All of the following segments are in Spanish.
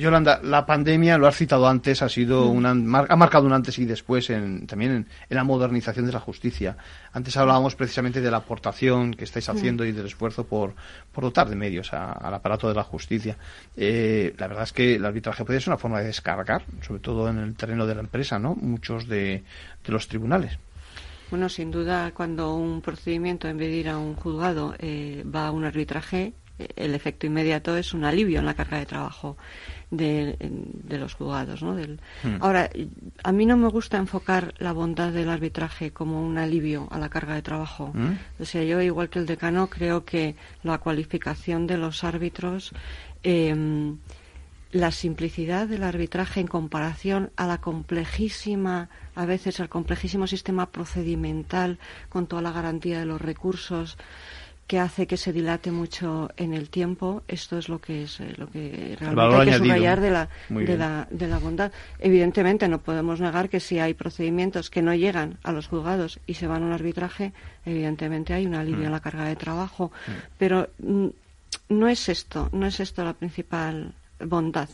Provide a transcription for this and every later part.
Yolanda, la pandemia, lo has citado antes, ha sido mm. una, ha marcado un antes y después en, también en, la modernización de la justicia. Antes hablábamos precisamente de la aportación que estáis mm. haciendo y del esfuerzo por, por dotar de medios al aparato de la justicia. Eh, la verdad es que el arbitraje puede ser una forma de descargar, sobre todo en el terreno de la empresa, ¿no? Muchos de, los tribunales. Bueno, sin duda, cuando un procedimiento, en vez de ir a un juzgado, eh, va a un arbitraje, el efecto inmediato es un alivio en la carga de trabajo de, los juzgados. ¿no? hmm. Ahora, a mí no me gusta enfocar la bondad del arbitraje como un alivio a la carga de trabajo. Hmm. O sea, yo, igual que el decano, creo que la cualificación de los árbitros. Em, la simplicidad del arbitraje en comparación a la complejísima, a veces al complejísimo sistema procedimental con toda la garantía de los recursos, que hace que se dilate mucho en el tiempo. Esto es lo que es eh, lo que realmente hay que subrayar de la, de la, de la bondad. Evidentemente no podemos negar que si hay procedimientos que no llegan a los juzgados y se van a un arbitraje, evidentemente hay una alivio en mm. la carga de trabajo. Mm. Pero mm, no es esto, no es esto la principal bondad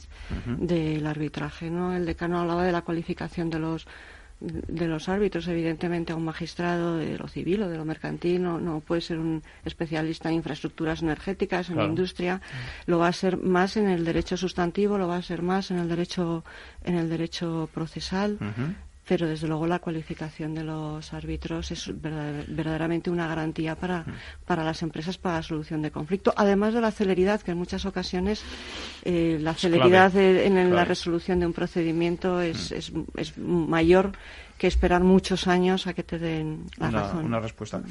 del arbitraje. ¿no? El decano hablaba de la cualificación de los de los árbitros, evidentemente, a un magistrado de lo civil o de lo mercantil, no, puede ser un especialista en infraestructuras energéticas, en la industria, lo va a ser más en el derecho sustantivo, lo va a ser más en el derecho, en el derecho procesal, pero desde luego la cualificación de los árbitros es verdaderamente una garantía para, para las empresas para la solución de conflicto, además de la celeridad, que en muchas ocasiones eh, la celeridad en la resolución de un procedimiento es, es, es mayor que esperar muchos años a que te den la una, razón. Una respuesta.